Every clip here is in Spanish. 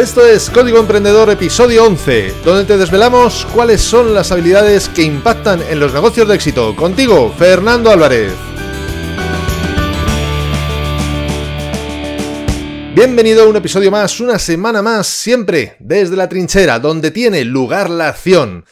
Esto es Código Emprendedor episodio 11, donde te desvelamos cuáles son las habilidades que impactan en los negocios de éxito. Contigo, Fernando Álvarez. Bienvenido a un episodio más, una semana más, siempre desde la trinchera, donde tiene lugar la acción.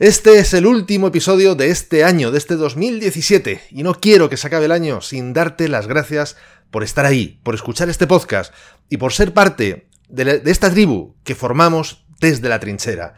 Este es el último episodio de este año, de este 2017, y no quiero que se acabe el año sin darte las gracias por estar ahí, por escuchar este podcast y por ser parte de, esta tribu que formamos desde la trinchera.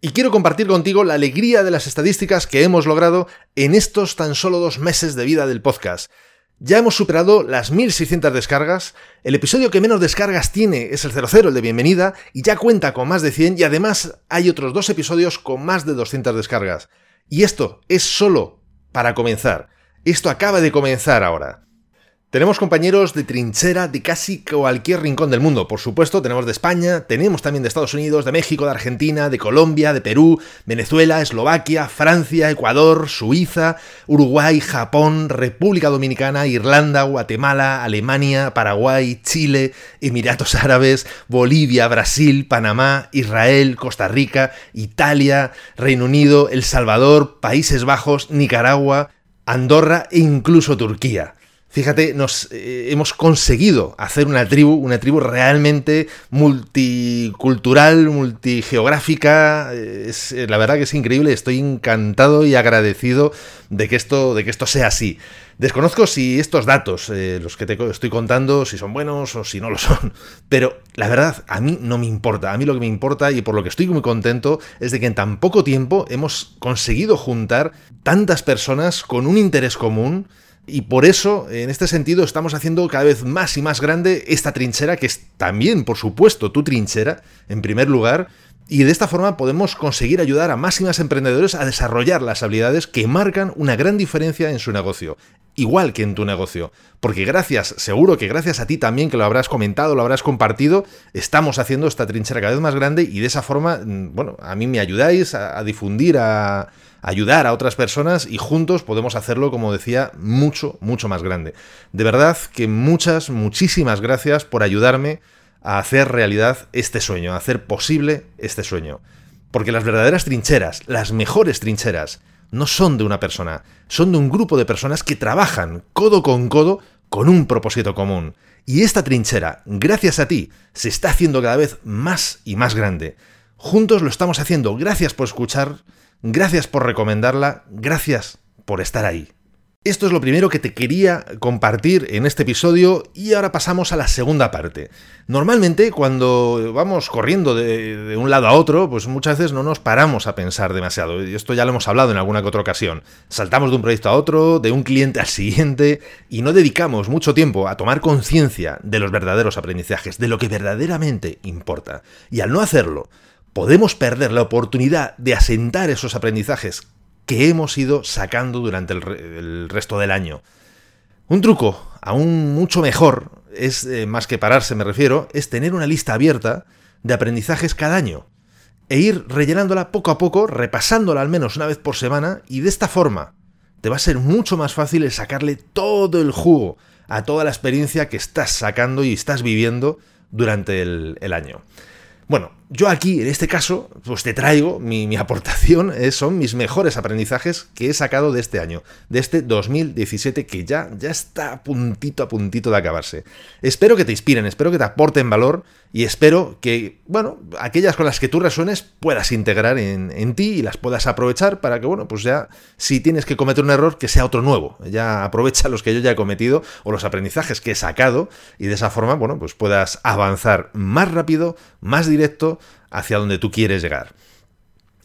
Y quiero compartir contigo la alegría de las estadísticas que hemos logrado en estos tan solo dos meses de vida del podcast. Ya hemos superado las 1600 descargas, el episodio que menos descargas tiene es el 00, el de bienvenida, y ya cuenta con más de 100 y además hay otros dos episodios con más de 200 descargas. Y esto es solo para comenzar. Esto acaba de comenzar ahora. Tenemos compañeros de trinchera de casi cualquier rincón del mundo. Por supuesto, tenemos de España, tenemos también de Estados Unidos, de México, de Argentina, de Colombia, de Perú, Venezuela, Eslovaquia, Francia, Ecuador, Suiza, Uruguay, Japón, República Dominicana, Irlanda, Guatemala, Alemania, Paraguay, Chile, Emiratos Árabes, Bolivia, Brasil, Panamá, Israel, Costa Rica, Italia, Reino Unido, El Salvador, Países Bajos, Nicaragua, Andorra e incluso Turquía. Fíjate, nos eh, hemos conseguido hacer una tribu, una tribu realmente multicultural, multigeográfica. Es, eh, la verdad que es increíble. Estoy encantado y agradecido de que esto, de que esto sea así. Desconozco si estos datos, eh, los que te estoy contando, si son buenos o si no lo son. Pero la verdad, a mí no me importa. A mí lo que me importa y por lo que estoy muy contento es de que en tan poco tiempo hemos conseguido juntar tantas personas con un interés común y por eso, en este sentido, estamos haciendo cada vez más y más grande esta trinchera, que es también, por supuesto, tu trinchera, en primer lugar. Y de esta forma podemos conseguir ayudar a más y más emprendedores a desarrollar las habilidades que marcan una gran diferencia en su negocio, igual que en tu negocio. Porque gracias, seguro que gracias a ti también que lo habrás comentado, lo habrás compartido, estamos haciendo esta trinchera cada vez más grande y de esa forma, mm, bueno, a mí me ayudáis a, difundir, a, ayudar a otras personas y juntos podemos hacerlo, como decía, mucho, mucho más grande. De verdad que muchas, muchísimas gracias por ayudarme a hacer realidad este sueño, a hacer posible este sueño. Porque las verdaderas trincheras, las mejores trincheras, no son de una persona, son de un grupo de personas que trabajan codo con codo con un propósito común. Y esta trinchera, gracias a ti, se está haciendo cada vez más y más grande. Juntos lo estamos haciendo. Gracias por escuchar Gracias por recomendarla, gracias por estar ahí. Esto es lo primero que te quería compartir en este episodio y ahora pasamos a la segunda parte. Normalmente cuando vamos corriendo de, un lado a otro, pues muchas veces no nos paramos a pensar demasiado. Esto ya lo hemos hablado en alguna que otra ocasión. Saltamos de un proyecto a otro, de un cliente al siguiente y no dedicamos mucho tiempo a tomar conciencia de los verdaderos aprendizajes, de lo que verdaderamente importa. Y al no hacerlo, podemos perder la oportunidad de asentar esos aprendizajes que hemos ido sacando durante el, resto del año. Un truco, aún mucho mejor, es eh, más que pararse me refiero, es tener una lista abierta de aprendizajes cada año e ir rellenándola poco a poco, repasándola al menos una vez por semana y de esta forma te va a ser mucho más fácil el sacarle todo el jugo a toda la experiencia que estás sacando y estás viviendo durante el año. Bueno, yo aquí, en este caso, pues te traigo, mi, aportación son mis mejores aprendizajes que he sacado de este año, de este 2017 que ya, ya está a puntito a puntito de acabarse. Espero que te inspiren, espero que te aporten valor y espero que, bueno, aquellas con las que tú resuenes puedas integrar en, en ti y las puedas aprovechar para que, bueno, pues ya, si tienes que cometer un error, que sea otro nuevo. Ya aprovecha los que yo ya he cometido o los aprendizajes que he sacado y de esa forma, bueno, pues puedas avanzar más rápido, más directo hacia donde tú quieres llegar.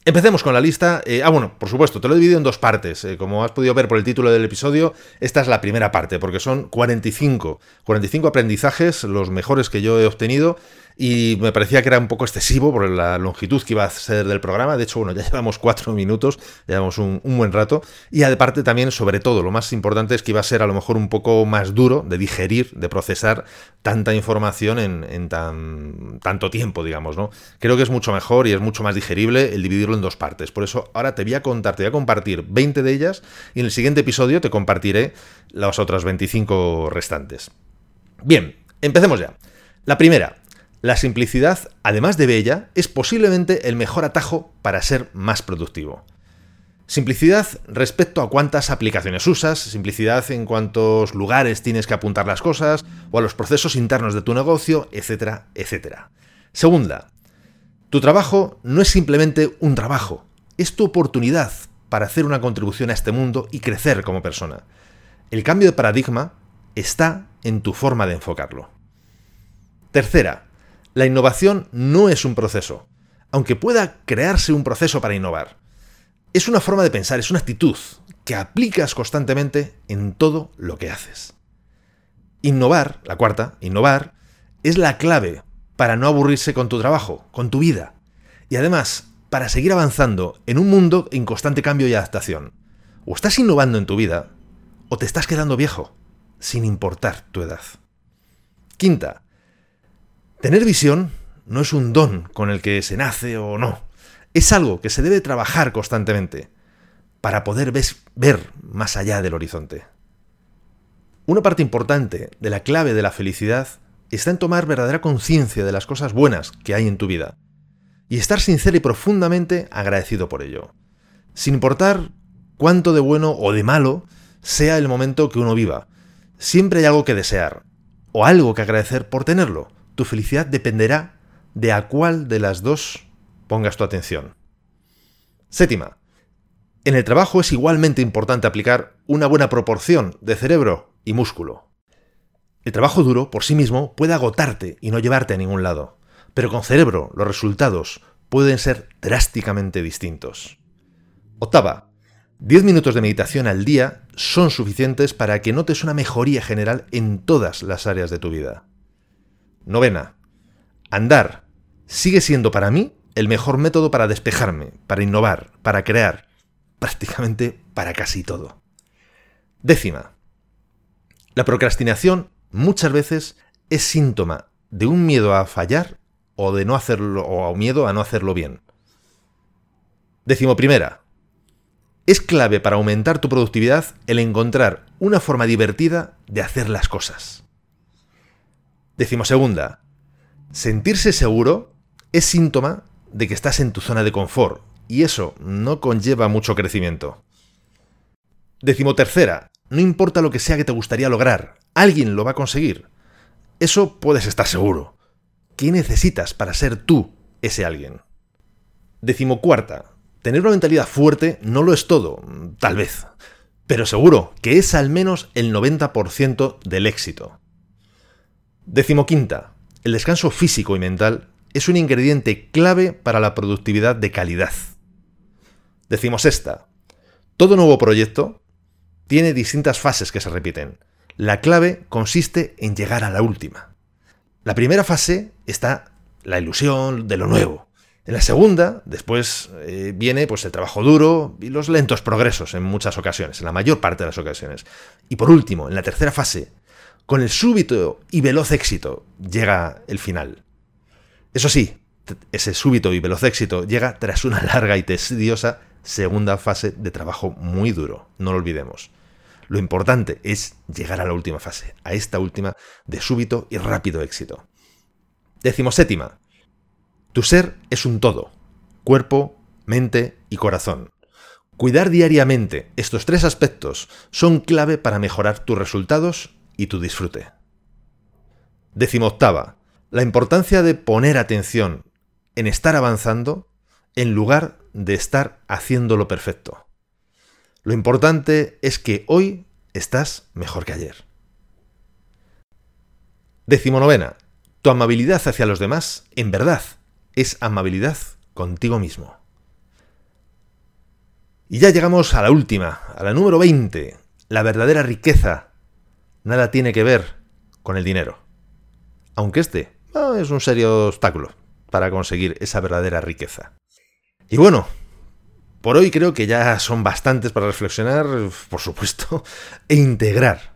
Empecemos con la lista. Eh, ah, bueno, por supuesto, te lo he en dos partes. Eh, como has podido ver por el título del episodio, esta es la primera parte, porque son 45, 45 aprendizajes, los mejores que yo he obtenido y me parecía que era un poco excesivo por la longitud que iba a ser del programa. De hecho, bueno, ya llevamos cuatro minutos, llevamos un, buen rato. Y aparte también, sobre todo, lo más importante es que iba a ser a lo mejor un poco más duro de digerir, de procesar tanta información en, tan, tanto tiempo, digamos, ¿no? Creo que es mucho mejor y es mucho más digerible el dividirlo en dos partes. Por eso ahora te voy a contar, te voy a compartir 20 de ellas y en el siguiente episodio te compartiré las otras 25 restantes. Bien, empecemos ya. La primera, La simplicidad, además de bella, es posiblemente el mejor atajo para ser más productivo. Simplicidad respecto a cuántas aplicaciones usas, simplicidad en cuántos lugares tienes que apuntar las cosas, o a los procesos internos de tu negocio, etcétera, etcétera. Segunda, tu trabajo no es simplemente un trabajo, es tu oportunidad para hacer una contribución a este mundo y crecer como persona. El cambio de paradigma está en tu forma de enfocarlo. Tercera, la innovación no es un proceso, aunque pueda crearse un proceso para innovar es una forma de pensar, es una actitud que aplicas constantemente en todo lo que haces. Innovar, la cuarta, innovar, es la clave para no aburrirse con tu trabajo, con tu vida. Y además, para seguir avanzando en un mundo en constante cambio y adaptación. O estás innovando en tu vida, o te estás quedando viejo, sin importar tu edad. Quinta, tener visión no es un don con el que se nace o no es algo que se debe trabajar constantemente para poder ver más allá del horizonte. Una parte importante de la clave de la felicidad está en tomar verdadera conciencia de las cosas buenas que hay en tu vida y estar sincero y profundamente agradecido por ello, sin importar cuánto de bueno o de malo sea el momento que uno viva. Siempre hay algo que desear o algo que agradecer por tenerlo. Tu felicidad dependerá de a cuál de las dos pongas tu atención. Séptima. En el trabajo es igualmente importante aplicar una buena proporción de cerebro y músculo. El trabajo duro, por sí mismo, puede agotarte y no llevarte a ningún lado, pero con cerebro los resultados pueden ser drásticamente distintos. Octava. 10 minutos de meditación al día son suficientes para que notes una mejoría general en todas las áreas de tu vida. Novena. Andar sigue siendo para mí el mejor método para despejarme, para innovar, para crear, prácticamente para casi todo. Décima. La procrastinación muchas veces es síntoma de un miedo a fallar o de no hacerlo o a miedo a no hacerlo bien. Décimo primera. Es clave para aumentar tu productividad el encontrar una forma divertida de hacer las cosas. Décimo segunda. Sentirse seguro es síntoma de que estás en tu zona de confort, y eso no conlleva mucho crecimiento. Decimotercera, no importa lo que sea que te gustaría lograr, alguien lo va a conseguir. Eso puedes estar seguro. ¿Qué necesitas para ser tú ese alguien? Decimocuarta, tener una mentalidad fuerte no lo es todo, tal vez, pero seguro que es al menos el 90% del éxito. Decimoquinta, el descanso físico y mental es un ingrediente clave para la productividad de calidad. Decimos esta. Todo nuevo proyecto tiene distintas fases que se repiten. La clave consiste en llegar a la última. La primera fase está la ilusión de lo nuevo. En la segunda, después eh, viene pues, el trabajo duro y los lentos progresos en muchas ocasiones, en la mayor parte de las ocasiones. Y por último, en la tercera fase, con el súbito y veloz éxito, llega el final. Eso sí, ese súbito y veloz éxito llega tras una larga y tediosa segunda fase de trabajo muy duro, no lo olvidemos. Lo importante es llegar a la última fase, a esta última de súbito y rápido éxito. Décimo séptima. Tu ser es un todo, cuerpo, mente y corazón. Cuidar diariamente estos tres aspectos son clave para mejorar tus resultados y tu disfrute. Décimo octava la importancia de poner atención en estar avanzando en lugar de estar haciéndolo perfecto. Lo importante es que hoy estás mejor que ayer. Decimonovena. Tu amabilidad hacia los demás, en verdad, es amabilidad contigo mismo. Y ya llegamos a la última, a la número 20. La verdadera riqueza nada tiene que ver con el dinero. Aunque este es un serio obstáculo para conseguir esa verdadera riqueza. Y bueno, por hoy creo que ya son bastantes para reflexionar, por supuesto, e integrar.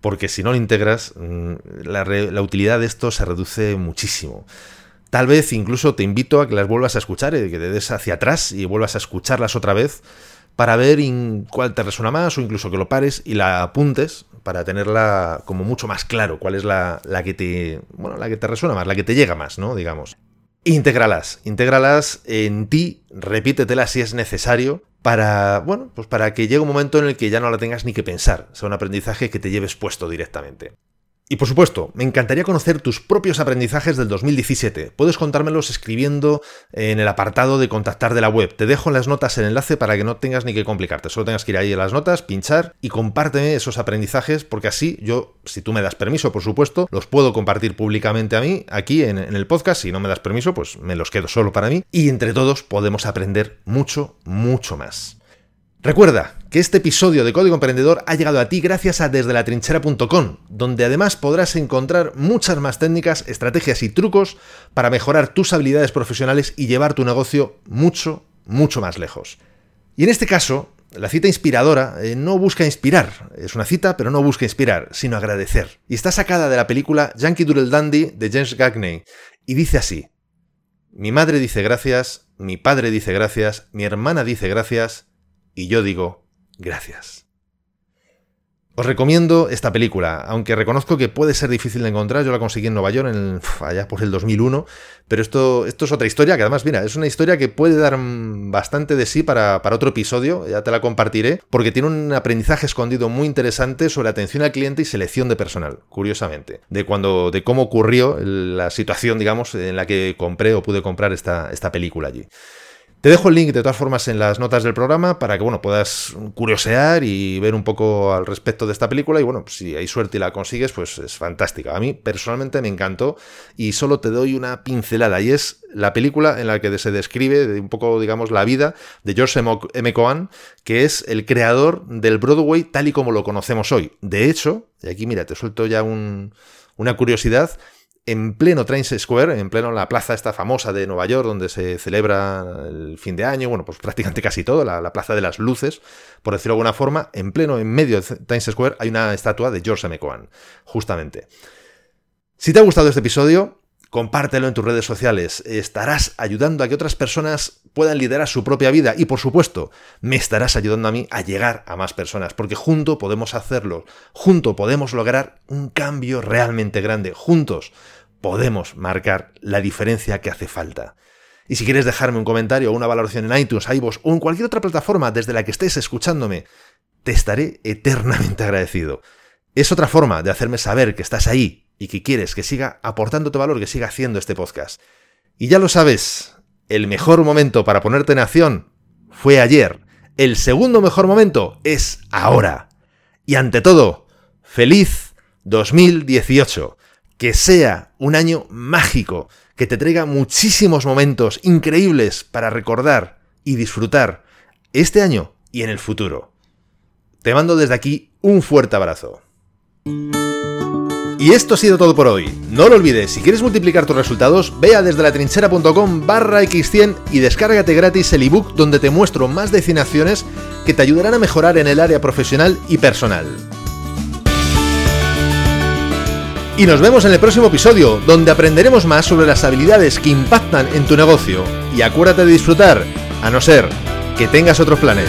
Porque si no lo integras, mm, la, utilidad de esto se reduce muchísimo. Tal vez incluso te invito a que las vuelvas a escuchar, eh, que te des hacia atrás y vuelvas a escucharlas otra vez para ver cuál te resuena más o incluso que lo pares y la apuntes para tenerla como mucho más claro, cuál es la, la que te, bueno, la que te resuena más, la que te llega más, ¿no? Digamos. Intégralas, intégralas en ti, repítetelas si es necesario para, bueno, pues para que llegue un momento en el que ya no la tengas ni que pensar, sea un aprendizaje que te lleves puesto directamente. Y por supuesto, me encantaría conocer tus propios aprendizajes del 2017. Puedes contármelos escribiendo en el apartado de contactar de la web. Te dejo en las notas el enlace para que no tengas ni que complicarte. Solo tengas que ir ahí en las notas, pinchar y compárteme esos aprendizajes porque así yo, si tú me das permiso, por supuesto, los puedo compartir públicamente a mí aquí en, en el podcast. Si no me das permiso, pues me los quedo solo para mí. Y entre todos podemos aprender mucho, mucho más. Recuerda que este episodio de Código Emprendedor ha llegado a ti gracias a desde la trinchera.com, donde además podrás encontrar muchas más técnicas, estrategias y trucos para mejorar tus habilidades profesionales y llevar tu negocio mucho, mucho más lejos. Y en este caso, la cita inspiradora eh, no busca inspirar, es una cita, pero no busca inspirar, sino agradecer. Y está sacada de la película Yankee Doodle Dandy de James Gagney, y dice así: Mi madre dice gracias, mi padre dice gracias, mi hermana dice gracias, y yo digo, gracias. Os recomiendo esta película, aunque reconozco que puede ser difícil de encontrar. Yo la conseguí en Nueva York en allá por el 2001, pero esto, es otra historia que además, mira, es una historia que puede dar bastante de sí para, otro episodio, ya te la compartiré, porque tiene un aprendizaje escondido muy interesante sobre atención al cliente y selección de personal, curiosamente, de cuando, de cómo ocurrió la situación, digamos, en la que compré o pude comprar esta película allí. Te dejo el link de todas formas en las notas del programa para que bueno, puedas curiosear y ver un poco al respecto de esta película. Y bueno, si hay suerte y la consigues, pues es fantástica. A mí personalmente me encantó y solo te doy una pincelada. Y es la película en la que se describe un poco, digamos, la vida de George M. Cohan, que es el creador del Broadway tal y como lo conocemos hoy. De hecho, y aquí mira, te suelto ya una curiosidad en pleno Trains Square, en pleno la plaza esta famosa de Nueva York, donde se celebra el fin de año, bueno, pues prácticamente casi todo, la, plaza de las luces, por decirlo de alguna forma, en pleno, en medio de Times Square, hay una estatua de George M. Cohan, justamente. Si te ha gustado este episodio, compártelo en tus redes sociales. Estarás ayudando a que otras personas puedan liderar su propia vida y por supuesto me estarás ayudando a mí a llegar a más personas porque juntos podemos hacerlo, juntos podemos lograr un cambio realmente grande, juntos podemos marcar la diferencia que hace falta. Y si quieres dejarme un comentario o una valoración en iTunes, iVoox o en cualquier otra plataforma desde la que estés escuchándome, te estaré eternamente agradecido. Es otra forma de hacerme saber que estás ahí y que quieres que siga aportándote valor, que siga haciendo este podcast. Y ya lo sabes, el mejor momento para ponerte en acción fue ayer. El segundo mejor momento es ahora. Y ante todo, feliz 2018. Que sea un año mágico, que te traiga muchísimos momentos increíbles para recordar y disfrutar este año y en el futuro. Te mando desde aquí un fuerte abrazo. Y esto ha sido todo por hoy. No lo olvides, si quieres multiplicar tus resultados, ve a desde la trinchera.com barra x100 y descárgate gratis el ebook donde te muestro más de 100 acciones que te ayudarán a mejorar en el área profesional y personal. Y nos vemos en el próximo episodio, donde aprenderemos más sobre las habilidades que impactan en tu negocio. Y acuérdate de disfrutar, a no ser que tengas otros planes.